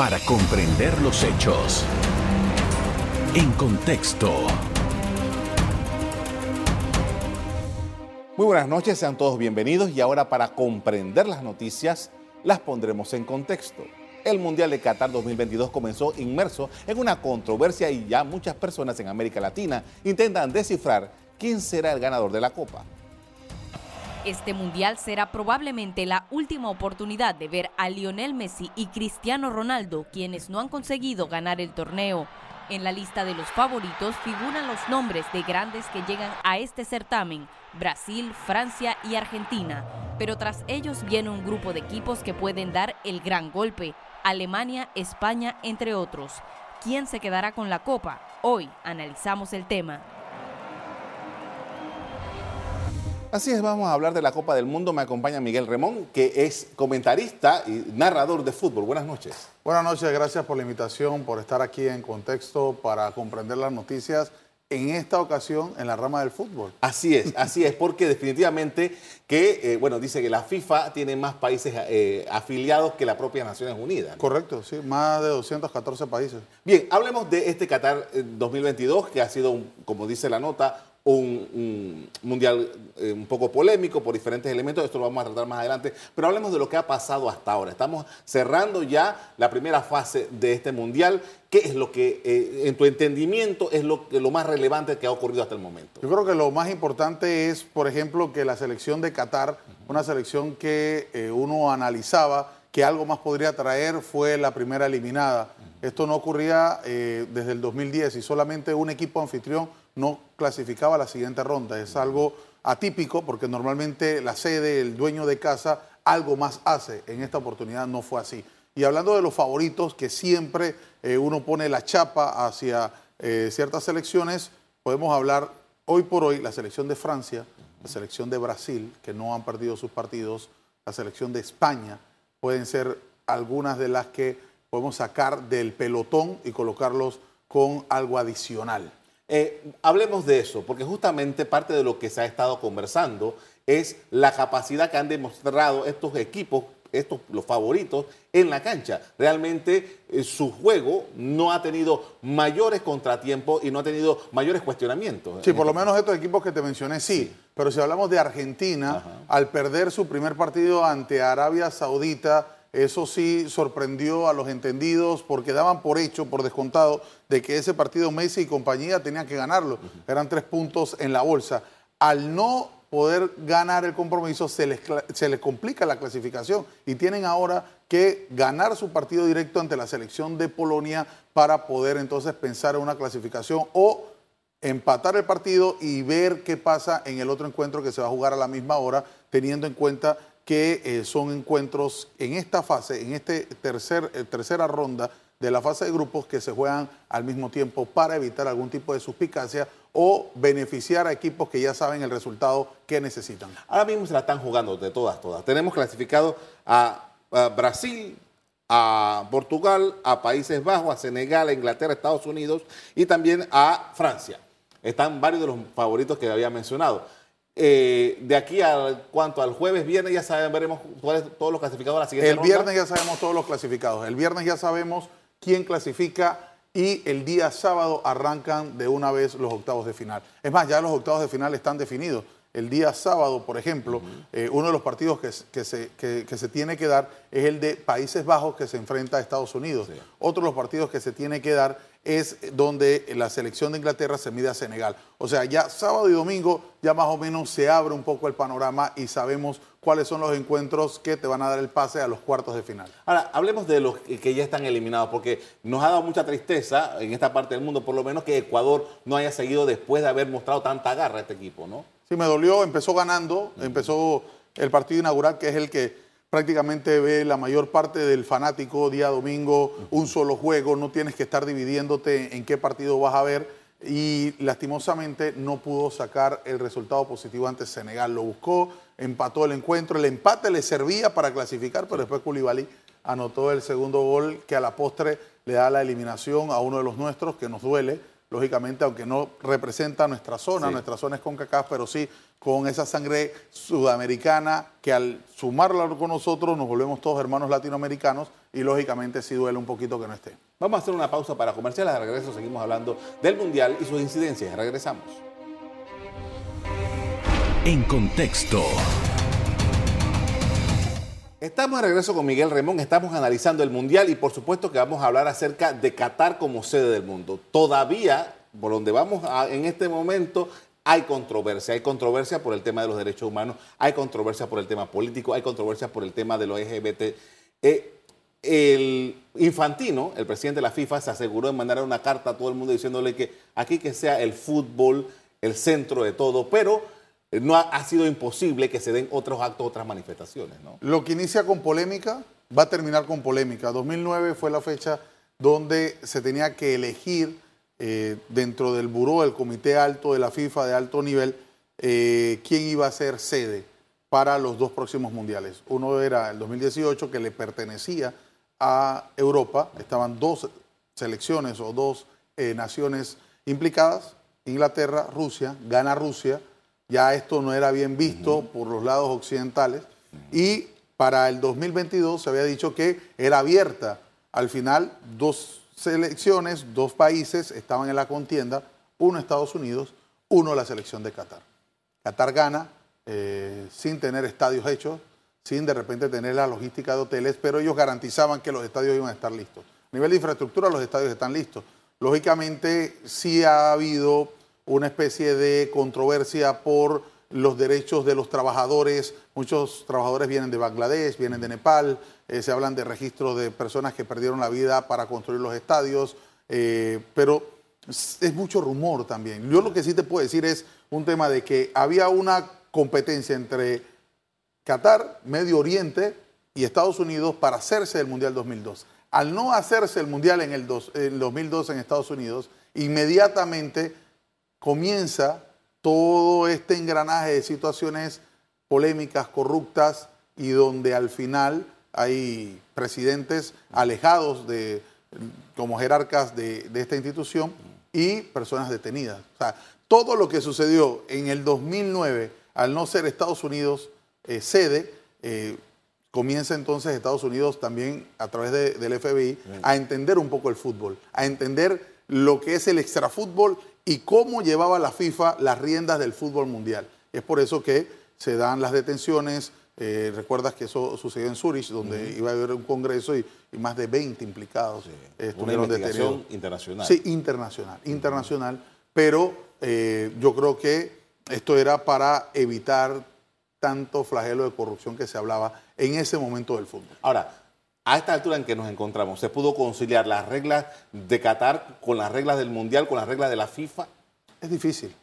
para comprender los hechos. En contexto. Muy buenas noches, sean todos bienvenidos y ahora para comprender las noticias las pondremos en contexto. El Mundial de Qatar 2022 comenzó inmerso en una controversia y ya muchas personas en América Latina intentan descifrar quién será el ganador de la Copa. Este mundial será probablemente la última oportunidad de ver a Lionel Messi y Cristiano Ronaldo, quienes no han conseguido ganar el torneo. En la lista de los favoritos figuran los nombres de grandes que llegan a este certamen, Brasil, Francia y Argentina. Pero tras ellos viene un grupo de equipos que pueden dar el gran golpe, Alemania, España, entre otros. ¿Quién se quedará con la copa? Hoy analizamos el tema. Así es, vamos a hablar de la Copa del Mundo. Me acompaña Miguel Remón, que es comentarista y narrador de fútbol. Buenas noches. Buenas noches, gracias por la invitación, por estar aquí en contexto para comprender las noticias en esta ocasión en la rama del fútbol. Así es, así es, porque definitivamente que, eh, bueno, dice que la FIFA tiene más países eh, afiliados que la propia Naciones Unidas. Correcto, sí, más de 214 países. Bien, hablemos de este Qatar 2022, eh, que ha sido, como dice la nota, un, mundial eh, un poco polémico por diferentes elementos, esto lo vamos a tratar más adelante, pero hablemos de lo que ha pasado hasta ahora. Estamos cerrando ya la primera fase de este mundial. ¿Qué es lo que, eh, en tu entendimiento, es lo, lo más relevante que ha ocurrido hasta el momento? Yo creo que lo más importante es, por ejemplo, que la selección de Qatar, una selección que eh, uno analizaba, que algo más podría traer, fue la primera eliminada. Esto no ocurría desde el 2010 y solamente un equipo anfitrión no clasificaba a la siguiente ronda. Es algo atípico porque normalmente la sede, el dueño de casa, algo más hace. En esta oportunidad no fue así. Y hablando de los favoritos, que siempre eh, uno pone la chapa hacia eh, ciertas selecciones, podemos hablar hoy por hoy la selección de Francia, la selección de Brasil, que no han perdido sus partidos, la selección de España, pueden ser algunas de las que podemos sacar del pelotón y colocarlos con algo adicional. Eh, hablemos de eso, porque justamente parte de lo que se ha estado conversando es la capacidad que han demostrado estos equipos, estos los favoritos, en la cancha. Realmente eh, su juego no ha tenido mayores contratiempos y no ha tenido mayores cuestionamientos. Sí, por lo menos estos equipos que te mencioné sí. Pero si hablamos de Argentina, al perder su primer partido ante Arabia Saudita, eso sí sorprendió a los entendidos porque daban por hecho, por descontado, de que ese partido Messi y compañía tenían que ganarlo. Eran tres puntos en la bolsa. Al no poder ganar el compromiso, se les, se les complica la clasificación y tienen ahora que ganar su partido directo ante la selección de Polonia para poder entonces pensar en una clasificación o empatar el partido y ver qué pasa en el otro encuentro que se va a jugar a la misma hora, teniendo en cuenta que eh, son encuentros en esta fase, en esta tercer, eh, tercera ronda de la fase de grupos que se juegan al mismo tiempo para evitar algún tipo de suspicacia o beneficiar a equipos que ya saben el resultado que necesitan. Ahora mismo se la están jugando de todas, todas. Tenemos clasificado a, Brasil, a Portugal, a Países Bajos, a Senegal, a Inglaterra, a Estados Unidos y también a Francia. Están varios de los favoritos que había mencionado. Eh, de aquí al cuanto al jueves, viernes, ya sabemos, veremos todos los clasificados a la siguiente El viernes ya sabemos todos los clasificados. El viernes ya sabemos quién clasifica y el día sábado arrancan de una vez los octavos de final. Es más, ya los octavos de final están definidos. El día sábado, por ejemplo, eh, uno de los partidos que, se, se, tiene que dar es el de Países Bajos que se enfrenta a Estados Unidos. Otro de los partidos que se tiene que dar es donde la selección de Inglaterra se mide a Senegal. O sea, ya sábado y domingo ya más o menos se abre un poco el panorama y sabemos cuáles son los encuentros que te van a dar el pase a los cuartos de final. Ahora, hablemos de los que ya están eliminados, porque nos ha dado mucha tristeza en esta parte del mundo, por lo menos que Ecuador no haya seguido después de haber mostrado tanta garra a este equipo, ¿no? Sí, me dolió, empezó ganando, empezó el partido inaugural, que es el que prácticamente ve la mayor parte del fanático día domingo, un solo juego, no tienes que estar dividiéndote en qué partido vas a ver y lastimosamente no pudo sacar el resultado positivo ante Senegal. Lo buscó, empató el encuentro, el empate le servía para clasificar, pero después Koulibaly anotó el segundo gol que a la postre le da la eliminación a uno de los nuestros, que nos duele, lógicamente, aunque no representa nuestra zona, nuestra zona es con CACAF, pero sí con esa sangre sudamericana que al sumarla con nosotros nos volvemos todos hermanos latinoamericanos y lógicamente sí duele un poquito que no esté. Vamos a hacer una pausa para comerciales, de regreso seguimos hablando del Mundial y sus incidencias. Regresamos. En contexto. Estamos de regreso con Miguel Remón, estamos analizando el Mundial y por supuesto que vamos a hablar acerca de Qatar como sede del mundo. Todavía, por donde vamos en este momento, hay controversia. Hay controversia por el tema de los derechos humanos, hay controversia por el tema político, hay controversia por el tema de los LGBT. Eh, el Infantino, el presidente de la FIFA, se aseguró de mandar una carta a todo el mundo diciéndole que aquí que sea el fútbol el centro de todo, pero no ha, sido imposible que se den otros actos, otras manifestaciones. ¿no? Lo que inicia con polémica va a terminar con polémica. 2009 fue la fecha donde se tenía que elegir eh, dentro del buró, del comité alto de la FIFA de alto nivel, eh, quién iba a ser sede para los dos próximos mundiales. Uno era el 2018 que le pertenecía a Europa, estaban dos selecciones o dos eh, naciones implicadas, Inglaterra, Rusia, gana Rusia, ya esto no era bien visto por los lados occidentales y para el 2022 se había dicho que era abierta. Al final, dos selecciones, dos países estaban en la contienda, uno Estados Unidos, uno la selección de Qatar. Qatar gana eh, sin tener estadios hechos, sin de repente tener la logística de hoteles, pero ellos garantizaban que los estadios iban a estar listos. A nivel de infraestructura, los estadios están listos. Lógicamente, sí ha habido una especie de controversia por los derechos de los trabajadores. Muchos trabajadores vienen de Bangladesh, vienen de Nepal, eh, se hablan de registros de personas que perdieron la vida para construir los estadios, eh, pero es mucho rumor también. Yo lo que sí te puedo decir es un tema de que había una competencia entre Qatar, Medio Oriente y Estados Unidos para hacerse el Mundial 2002. Al no hacerse el Mundial en el, el 2002 en Estados Unidos, inmediatamente comienza todo este engranaje de situaciones polémicas, corruptas y donde al final hay presidentes alejados de, como jerarcas de, esta institución y personas detenidas. O sea, todo lo que sucedió en el 2009, al no ser Estados Unidos eh, sede, eh, comienza entonces Estados Unidos también a través del FBI a entender un poco el fútbol, a entender lo que es el extrafútbol y cómo llevaba la FIFA las riendas del fútbol mundial. Es por eso que se dan las detenciones. Eh, recuerdas que eso sucedió en Zurich, donde iba a haber un congreso y, más de 20 implicados estuvieron Una detenidos. internacional. Sí, internacional, internacional. Pero eh, yo creo que esto era para evitar tanto flagelo de corrupción que se hablaba en ese momento del fútbol. Ahora, a esta altura en que nos encontramos, ¿se pudo conciliar las reglas de Qatar con las reglas del Mundial, con las reglas de la FIFA? Es difícil,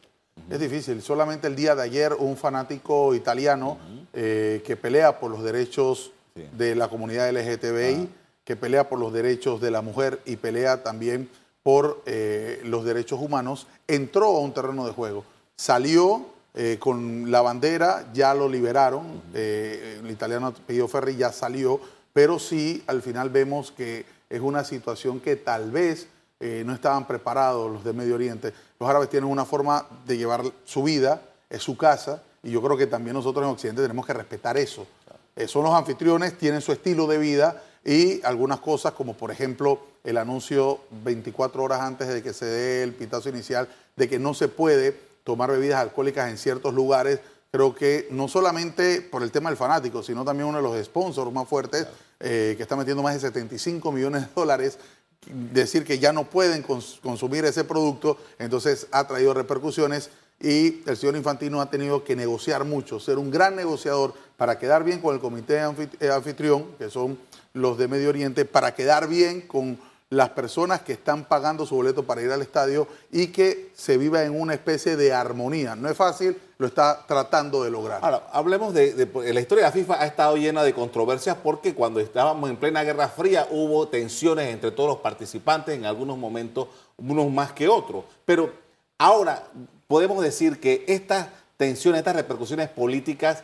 es difícil. Solamente el día de ayer un fanático italiano eh, que pelea por los derechos de la comunidad LGTBI, que pelea por los derechos de la mujer y pelea también por eh, los derechos humanos, entró a un terreno de juego. Salió eh, con la bandera, ya lo liberaron, el italiano pidió Ferri ya salió, pero sí al final vemos que es una situación que tal vez eh, no estaban preparados los de Medio Oriente. Los árabes tienen una forma de llevar su vida, es su casa, y yo creo que también nosotros en Occidente tenemos que respetar eso. Eh, son los anfitriones, tienen su estilo de vida y algunas cosas como por ejemplo el anuncio 24 horas antes de que se dé el pitazo inicial de que no se puede tomar bebidas alcohólicas en ciertos lugares creo que no solamente por el tema del fanático, sino también uno de los sponsors más fuertes, eh, que está metiendo más de 75 millones de dólares, decir que ya no pueden consumir ese producto, entonces ha traído repercusiones y el señor Infantino ha tenido que negociar mucho, ser un gran negociador para quedar bien con el comité anfitrión, que son los de Medio Oriente, para quedar bien con las personas que están pagando su boleto para ir al estadio y que se viva en una especie de armonía. No es fácil, lo está tratando de lograr. Ahora, hablemos de, la historia de la FIFA ha estado llena de controversias porque cuando estábamos en plena Guerra Fría hubo tensiones entre todos los participantes, en algunos momentos unos más que otros. Pero ahora podemos decir que estas tensiones, estas repercusiones políticas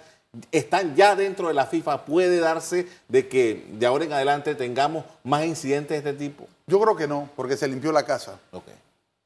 están ya dentro de la FIFA. ¿Puede darse de que de ahora en adelante tengamos más incidentes de este tipo? Yo creo que no, porque se limpió la casa.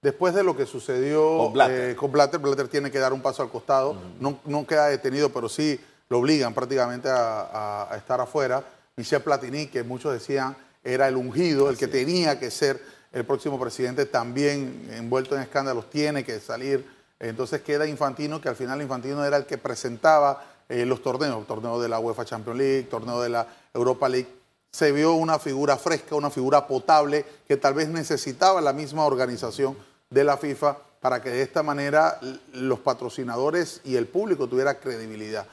Después de lo que sucedió Con Blatter. eh, con Blatter, Blatter tiene que dar un paso al costado, no, no queda detenido, pero sí lo obligan prácticamente a, a- a estar afuera. Michel Platini, que muchos decían era el ungido, el que tenía que ser el próximo presidente, también envuelto en escándalos, tiene que salir. Entonces queda Infantino, que al final Infantino era el que presentaba eh, los torneos, torneo de la UEFA Champions League, torneo de la Europa League se vio una figura fresca, una figura potable que tal vez necesitaba la misma organización de la FIFA para que de esta manera los patrocinadores y el público tuviera credibilidad.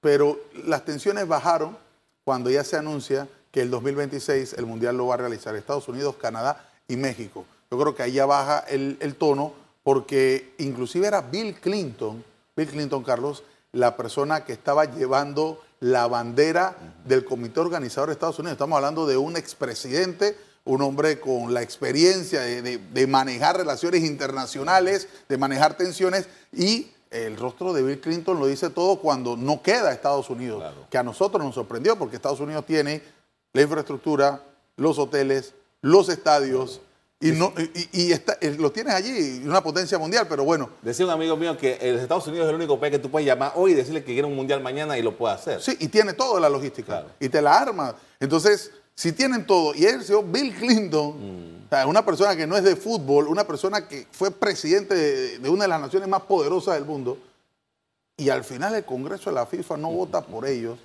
Pero las tensiones bajaron cuando ya se anuncia que el 2026 el Mundial lo va a realizar Estados Unidos, Canadá y México. Yo creo que ahí ya baja el, el tono porque inclusive era Bill Clinton, Bill Clinton, Carlos, la persona que estaba llevando la bandera del comité organizador de Estados Unidos. Estamos hablando de un expresidente, un hombre con la experiencia de, de- de manejar relaciones internacionales, de manejar tensiones y el rostro de Bill Clinton lo dice todo cuando no queda Estados Unidos, Claro. que a nosotros nos sorprendió porque Estados Unidos tiene la infraestructura, los hoteles, los estadios y, no, y, y está- eh, lo tienes allí, una potencia mundial, pero bueno, Decía un amigo mío que el Estados Unidos es el único país que tú puedes llamar hoy y decirle que quiere un mundial mañana y lo puede hacer. Sí, y tiene toda la logística. Claro. Y te la arma. Entonces, si tienen todo, y el señor Bill Clinton, Mm. o sea, una persona que no es de fútbol, una persona que fue presidente de, de una de las naciones más poderosas del mundo, y al final el Congreso de la FIFA no vota por ellos,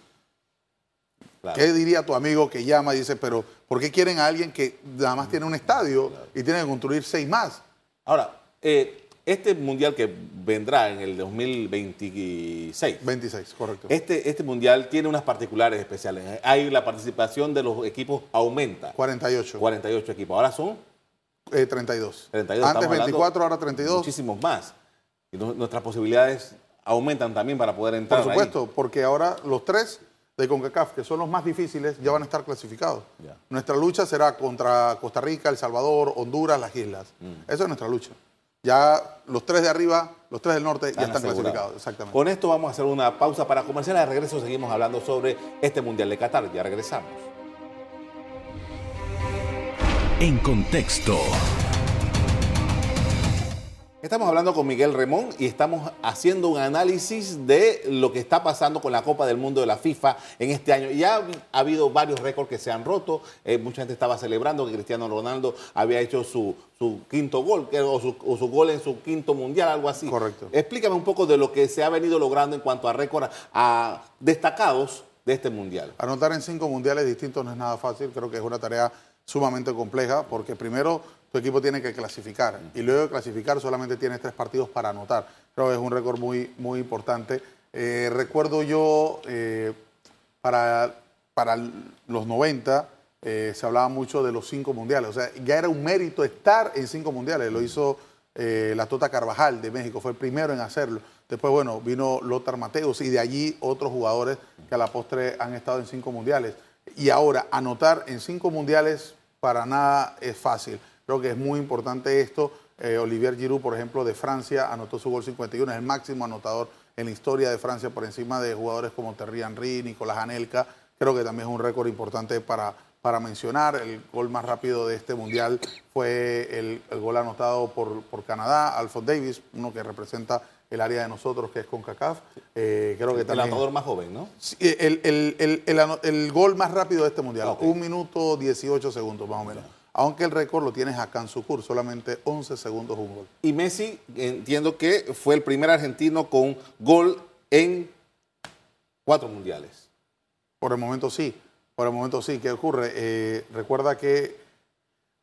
Claro. ¿qué diría tu amigo que llama y dice, pero ¿por qué quieren a alguien que nada más tiene un estadio y tiene que construir seis más? Ahora, eh, este mundial que vendrá en el 2026, 26, correcto. este, este mundial tiene unas particulares especiales. Hay la participación de los equipos aumenta. 48, 48 equipos. Ahora son eh, 32. 32. Antes estamos hablando 24, ahora 32. Muchísimos más. Y nu- nuestras posibilidades aumentan también para poder entrar. Por ahí. supuesto, porque ahora los tres de CONCACAF, que son los más difíciles, ya van a estar clasificados. Nuestra lucha será contra Costa Rica, El Salvador, Honduras, las islas. Mm. Esa es nuestra lucha. Ya los tres de arriba, los tres del norte, ya Están clasificados. Exactamente. Con esto vamos a hacer una pausa para comercial. De regreso seguimos hablando sobre este mundial de Qatar. Ya regresamos. En contexto. Estamos hablando con Miguel Remón y estamos haciendo un análisis de lo que está pasando con la Copa del Mundo de la FIFA en este año. Ya ha, ha habido varios récords que se han roto. Eh, mucha gente estaba celebrando que Cristiano Ronaldo había hecho su, su quinto gol o su, o su gol en su quinto mundial, algo así. Correcto. Explícame un poco de lo que se ha venido logrando en cuanto a récords a destacados de este mundial. Anotar en cinco mundiales distintos no es nada fácil, creo que es una tarea sumamente compleja, porque primero tu equipo tiene que clasificar y luego de clasificar solamente tienes tres partidos para anotar. Creo que es un récord muy, muy importante. Eh, recuerdo yo, eh, para, para los 90, eh, se hablaba mucho de los cinco mundiales, o sea, ya era un mérito estar en cinco mundiales, lo hizo la Tota Carvajal de México, fue el primero en hacerlo. Después, bueno, vino Lothar Mateus y de allí otros jugadores que a la postre han estado en cinco mundiales. Y ahora, anotar en cinco mundiales para nada es fácil. Creo que es muy importante esto. Eh, Olivier Giroud, por ejemplo, de Francia, anotó su gol 51, es el máximo anotador en la historia de Francia por encima de jugadores como Terry Henry, Nicolás Anelka. Creo que también es un récord importante para, para mencionar. El gol más rápido de este mundial fue el, el gol anotado por, por Canadá, Alfred Davis, uno que representa el área de nosotros, que es CONCACAF. Eh, creo que El anotador más joven, ¿no? Sí, El, el- el- el ano- el gol más rápido de este mundial, un minuto 18 segundos más o menos. Aunque el récord lo tienes acá en Sucur, solamente 11 segundos un gol. Y Messi, entiendo que fue el primer argentino con gol en cuatro mundiales. Por el momento sí, por el momento sí. ¿Qué ocurre? Eh, recuerda que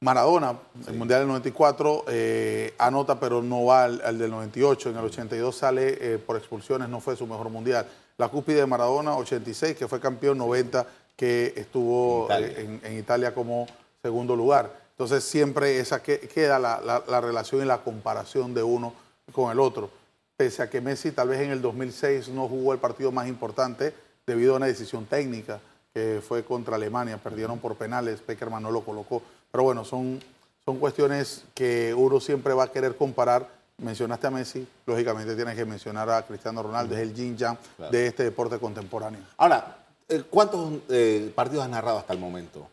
Maradona, el Mundial del 94, eh, anota pero no va al, al del 98. En el 82 sale eh, por expulsiones, no fue su mejor Mundial. La cúspide de Maradona, 86, que fue campeón, 90, que estuvo En Italia. en, en Italia como segundo lugar. Entonces siempre esa que, queda la, la- la relación y la comparación de uno con el otro. Pese a que Messi tal vez en el 2006 no jugó el partido más importante debido a una decisión técnica que fue contra Alemania, perdieron por penales, Peckerman no lo colocó. Pero bueno, son, son cuestiones que uno siempre va a querer comparar. Mencionaste a Messi, lógicamente tienes que mencionar a Cristiano Ronaldo, es el yin yang Claro. de este deporte contemporáneo. Ahora, eh, ¿cuántos eh, partidos has narrado hasta el momento?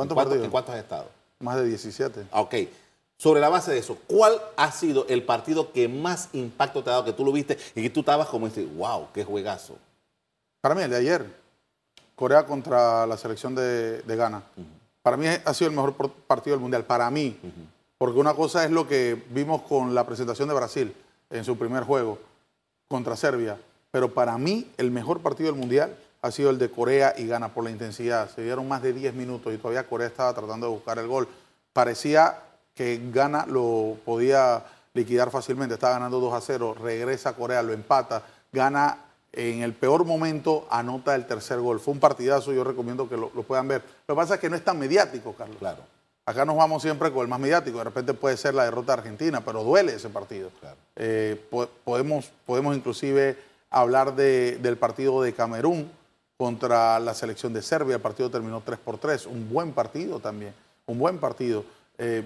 ¿Cuántos ¿En partidos? ¿En cuántos has estado? Más de 17. Ah, Ok. Sobre la base de eso, ¿cuál ha sido el partido que más impacto te ha dado, que tú lo viste y que tú estabas como decir, wow, qué juegazo? Para mí, el de ayer, Corea contra la selección de, Ghana. Para mí ha sido el mejor partido del Mundial, para mí. Porque una cosa es lo que vimos con la presentación de Brasil en su primer juego contra Serbia. Pero para mí, el mejor partido del Mundial ha sido el de Corea y Ghana por la intensidad. Se dieron más de 10 minutos y todavía Corea estaba tratando de buscar el gol. Parecía que Ghana lo podía liquidar fácilmente. Estaba ganando 2 a 0. Regresa Corea, lo empata. Gana en el peor momento, anota el tercer gol. Fue un partidazo, yo recomiendo que lo, puedan ver. Lo que pasa es que no es tan mediático, Carlos. Claro. Acá nos vamos siempre con el más mediático. De repente puede ser la derrota de Argentina, pero duele ese partido. Eh, podemos, podemos inclusive hablar del partido de Camerún contra la selección de Serbia. El partido terminó 3 por 3. Un buen partido también. Un buen partido. Eh,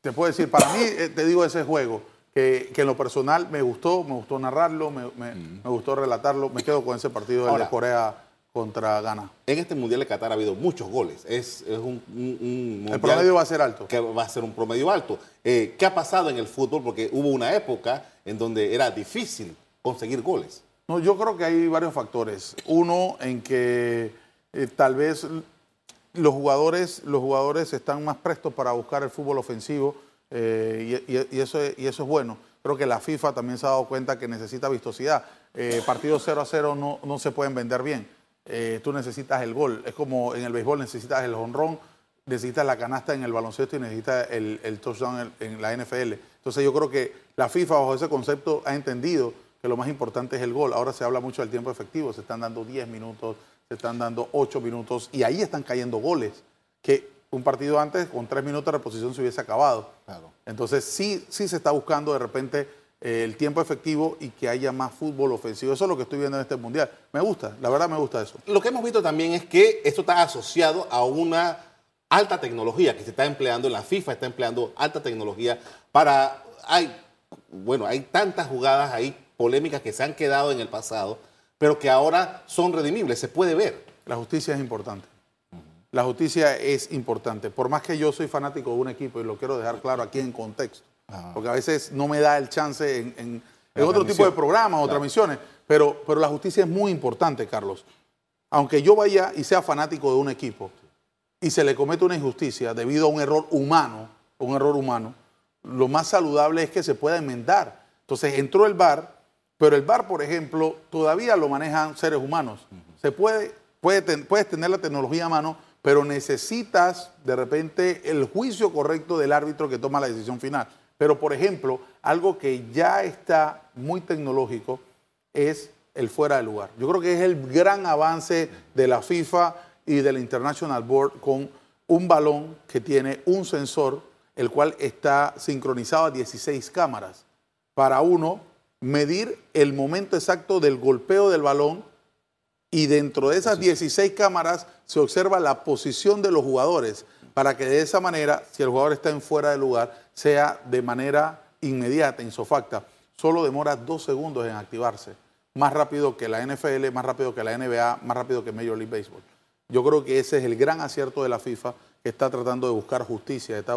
te puedo decir, para mí, eh, te digo ese juego, que, en lo personal me gustó, me gustó narrarlo, me, gustó relatarlo. Me quedo con ese partido de Corea contra Ghana. En este Mundial de Qatar ha habido muchos goles. Es, un, mundial El promedio va a ser alto. Que va a ser un promedio alto. Eh, ¿Qué ha pasado en el fútbol? Porque hubo una época en donde era difícil conseguir goles. No, yo creo que hay varios factores. Uno en que eh, tal vez los jugadores, los jugadores están más prestos para buscar el fútbol ofensivo eh, y, eso, y eso es bueno. Creo que la FIFA también se ha dado cuenta que necesita vistosidad. Eh, partidos 0 a 0 no, no se pueden vender bien. tú necesitas el gol. Es como en el béisbol necesitas el honrón, necesitas la canasta en el baloncesto y necesitas el, touchdown en la NFL. Entonces yo creo que la FIFA bajo ese concepto ha entendido que lo más importante es el gol. Ahora se habla mucho del tiempo efectivo, se están dando 10 minutos, se están dando 8 minutos y ahí están cayendo goles que un partido antes con 3 minutos de reposición se hubiese acabado. Entonces sí, sí se está buscando de repente eh, el tiempo efectivo y que haya más fútbol ofensivo. Eso es lo que estoy viendo en este mundial. Me gusta, la verdad me gusta eso. Lo que hemos visto también es que esto está asociado a una alta tecnología que se está empleando en la FIFA, está empleando alta tecnología para... Hay, bueno, hay tantas jugadas ahí polémicas que se han quedado en el pasado, pero que ahora son redimibles, se puede ver. La justicia es importante. La justicia es importante. Por más que yo soy fanático de un equipo y lo quiero dejar claro aquí en contexto, porque a veces no me da el chance en, otro tipo de programas o transmisiones, pero, pero la justicia es muy importante, Carlos. Aunque yo vaya y sea fanático de un equipo y se le comete una injusticia debido a un error humano, un error humano, lo más saludable es que se pueda enmendar. Entonces entró el VAR, pero el bar, por ejemplo, todavía lo manejan seres humanos. Se puede, puedes tener la tecnología a mano, pero necesitas de repente el juicio correcto del árbitro que toma la decisión final. Pero, por ejemplo, algo que ya está muy tecnológico es el fuera de lugar. Yo creo que es el gran avance de la FIFA y del International Board con un balón que tiene un sensor, el cual está sincronizado a 16 cámaras. Para uno, medir el momento exacto del golpeo del balón y dentro de esas 16 cámaras se observa la posición de los jugadores para que de esa manera, si el jugador está en fuera de lugar, sea de manera inmediata, insofacta. Solo demora dos segundos en activarse. Más rápido que la NFL, más rápido que la NBA, más rápido que Major League Baseball. Yo creo que ese es el gran acierto de la FIFA, que está tratando de buscar justicia, está,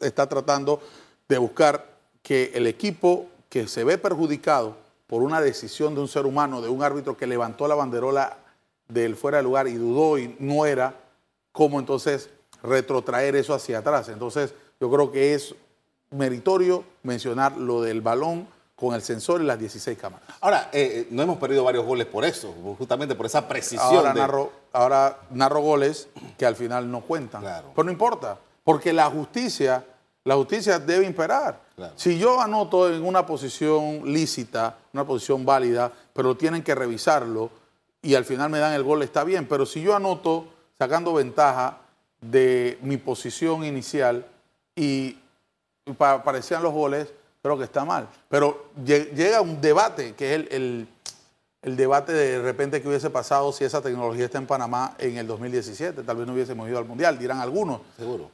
está tratando de buscar que el equipo que se ve perjudicado por una decisión de un ser humano, de un árbitro que levantó la banderola del fuera de lugar y dudó y no era, ¿cómo entonces retrotraer eso hacia atrás? Entonces, yo creo que es meritorio mencionar lo del balón con el sensor y las 16 cámaras. Ahora, eh, eh, no hemos perdido varios goles por eso, justamente por esa precisión. Ahora, narro, ahora narro goles que al final no cuentan. Pero no importa, porque la justicia, la justicia debe imperar. Si yo anoto en una posición lícita, una posición válida, pero tienen que revisarlo y al final me dan el gol, está bien. Pero si yo anoto sacando ventaja de mi posición inicial y aparecían los goles, creo que está mal. Pero llega un debate que es el el debate de, repente que hubiese pasado si esa tecnología está en Panamá en el 2017. Tal vez no hubiésemos ido al Mundial, dirán algunos,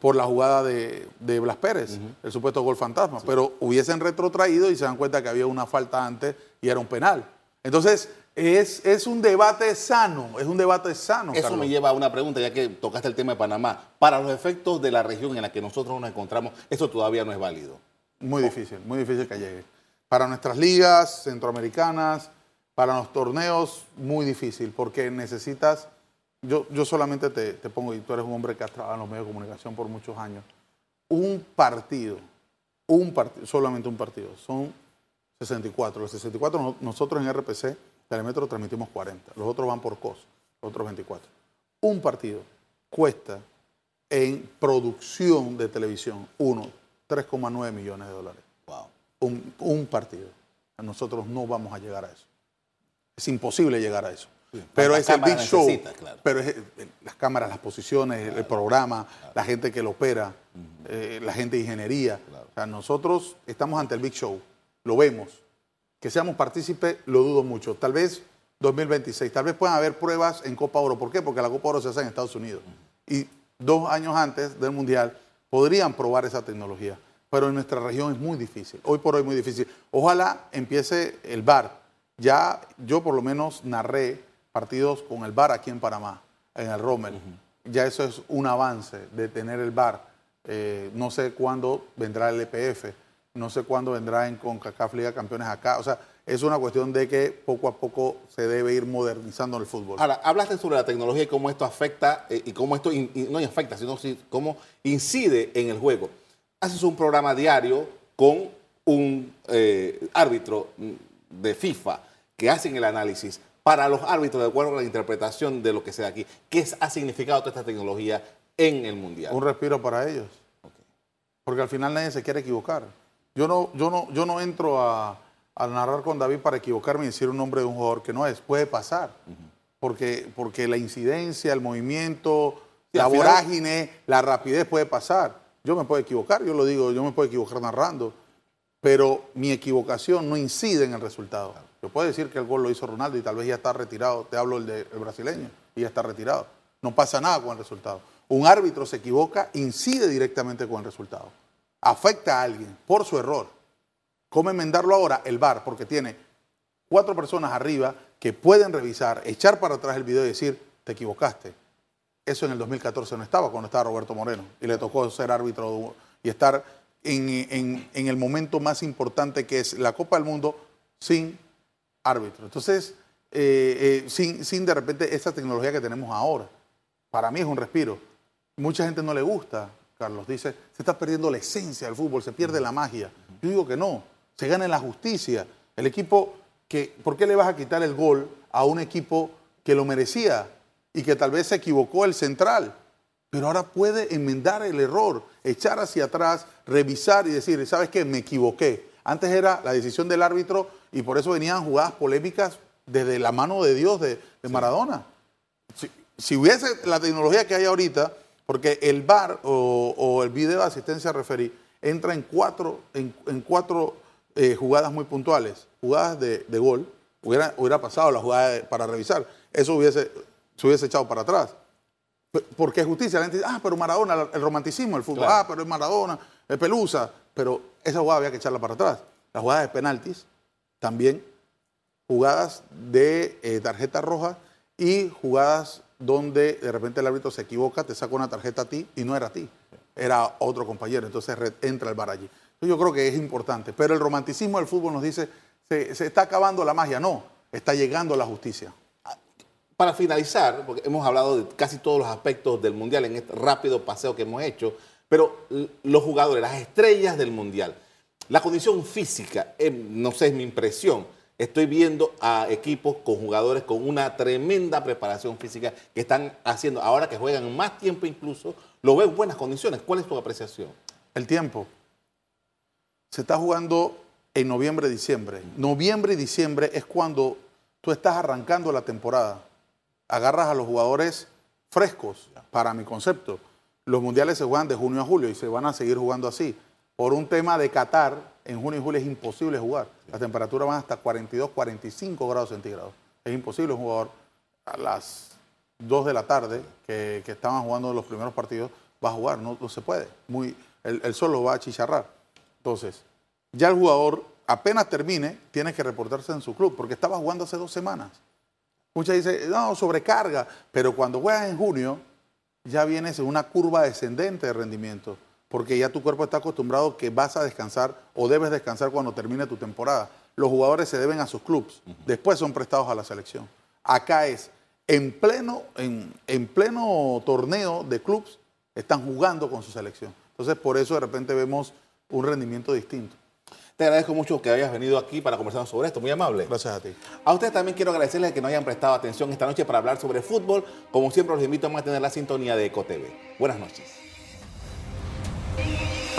por la jugada de, Blas Pérez, el supuesto gol fantasma. Pero hubiesen retrotraído y se dan cuenta que había una falta antes y era un penal. Entonces, Es, es un debate sano, es un debate sano. Eso Carlos. me lleva a una pregunta, ya que tocaste el tema de Panamá. Para los efectos de la región en la que nosotros nos encontramos, eso todavía no es válido. Muy difícil, muy difícil que llegue. Para nuestras ligas centroamericanas, para los torneos, muy difícil, porque necesitas, yo, yo solamente te, te pongo, y tú eres un hombre que has trabajado en los medios de comunicación por muchos años, un partido, un partido, solamente un partido, son 64. Los 64 no- nosotros en RPC, Telemetro, transmitimos 40. Los otros van por COS, los otros 24. Un partido cuesta en producción de televisión, uno, 3,9 millones de dólares. Wow. Un, un partido. Nosotros no vamos a llegar a eso. Es imposible llegar a eso. Pero es el cámara big show. claro. Pero es eh, las cámaras, las posiciones, el- el programa, la gente que lo opera, eh, la gente de ingeniería. O sea, nosotros estamos ante el big show. Lo vemos. Que seamos partícipes, lo dudo mucho. Tal vez 2026. Tal vez puedan haber pruebas en Copa Oro. ¿Por qué? Porque la Copa Oro se hace en Estados Unidos. Y dos años antes del Mundial podrían probar esa tecnología. Pero en nuestra región es muy difícil. Hoy por hoy muy difícil. Ojalá empiece el VAR. Ya yo por lo menos narré partidos con el VAR aquí en Panamá, en el Rommel. Ya eso es un avance de tener el VAR. Eh, no sé cuándo vendrá el EPF, no sé cuándo vendrá en CONCACAF Liga Campeones acá. O sea, es una cuestión de que poco a poco se debe ir modernizando el fútbol. Ahora, hablaste sobre la tecnología y cómo esto afecta, eh, y cómo esto in- in- no afecta, sino si- cómo incide en el juego. Haces un programa diario con un eh, árbitro de FIFA que hacen el análisis para los árbitros de acuerdo a la interpretación de lo que sea aquí. ¿Qué ha significado toda esta tecnología en el Mundial? un respiro para ellos. Porque al final nadie se quiere equivocar. Yo no, yo no, yo no entro a, a narrar con David para equivocarme y decir un nombre de un jugador que no es. Puede pasar. porque, porque la incidencia, el movimiento, Sí, la final- vorágine, la rapidez puede pasar. Yo me puedo equivocar, yo lo digo, yo me puedo equivocar narrando, pero mi equivocación no incide en el resultado. Yo puedo decir que el gol lo hizo Ronaldo y tal vez ya está retirado, te hablo el, de, brasileño, y ya está retirado. No pasa nada con el resultado. Un árbitro se equivoca, incide directamente con el resultado. Afecta a alguien por su error. ¿Cómo enmendarlo ahora? El VAR, porque tiene cuatro personas arriba que pueden revisar, echar para atrás el video y decir, te equivocaste. Eso en el 2014 no estaba cuando estaba Roberto Moreno y le tocó ser árbitro y estar en el momento más importante que es la Copa del Mundo sin árbitro. Entonces, eh, eh, sin, sin de repente esa tecnología que tenemos ahora. Para mí es un respiro. Mucha gente no le gusta, Carlos. Dice, se está perdiendo la esencia del fútbol, se pierde la magia. Yo digo que no, se gana en la justicia. El equipo que, ¿por qué le vas a quitar el gol a un equipo que lo merecía y que tal vez se equivocó el central? Pero ahora puede enmendar el error, echar hacia atrás, revisar y decir, ¿sabes qué? Me equivoqué. Antes era la decisión del árbitro y por eso venían jugadas polémicas desde la mano de Dios de, de Maradona. Si, si hubiese la tecnología que hay ahorita, porque el VAR o, o el video de asistencia referí entra en cuatro, en, en cuatro eh, jugadas muy puntuales, jugadas de, de gol, hubiera, hubiera pasado la jugada de- para revisar, eso hubiese, se hubiese echado para atrás. Porque es justicia, la gente dice, ah, pero Maradona, el romanticismo del fútbol, Claro. ah, pero es Maradona, es Pelusa, pero esa jugada había que echarla para atrás. Las jugadas de penaltis, también jugadas de eh, tarjeta roja y jugadas donde de repente el árbitro se equivoca, te saca una tarjeta a ti y no era a ti, era otro compañero, entonces entra el bar allí. Yo creo que es importante, pero el romanticismo del fútbol nos dice, se, se está acabando la magia, no, está llegando la justicia. Para finalizar, porque hemos hablado de casi todos los aspectos del Mundial en este rápido paseo que hemos hecho, pero los jugadores, las estrellas del Mundial, la condición física, no sé, es mi impresión, estoy viendo a equipos con jugadores con una tremenda preparación física que están haciendo, ahora que juegan más tiempo incluso, lo veo en buenas condiciones. ¿Cuál es tu apreciación? El tiempo. Se está jugando en noviembre, diciembre. Noviembre y diciembre es cuando tú estás arrancando la temporada. Agarras a los jugadores frescos, para mi concepto. Los mundiales se juegan de junio a julio y se van a seguir jugando así. Por un tema de Qatar, en junio y julio es imposible jugar. Las temperaturas van hasta 42, 45 grados centígrados. Es imposible un jugador a las 2 de la tarde, que, estaban jugando los primeros partidos, va a jugar, no, se puede. Muy, el, sol lo va a chicharrar. Entonces, ya el jugador apenas termine, tiene que reportarse en su club, porque estaba jugando hace dos semanas. Muchas dicen, no, sobrecarga, pero cuando juegas en junio, ya vienes en una curva descendente de rendimiento, porque ya tu cuerpo está acostumbrado que vas a descansar o debes descansar cuando termine tu temporada. Los jugadores se deben a sus clubes, después son prestados a la selección. Acá es, en pleno, en, en pleno torneo de clubes, están jugando con su selección. Entonces, por eso de repente vemos un rendimiento distinto. Te agradezco mucho que hayas venido aquí para conversar sobre esto, muy amable. Gracias a ti. A ustedes también quiero agradecerles que nos hayan prestado atención esta noche para hablar sobre fútbol. Como siempre, los invito a mantener la sintonía de EcoTV. Buenas noches.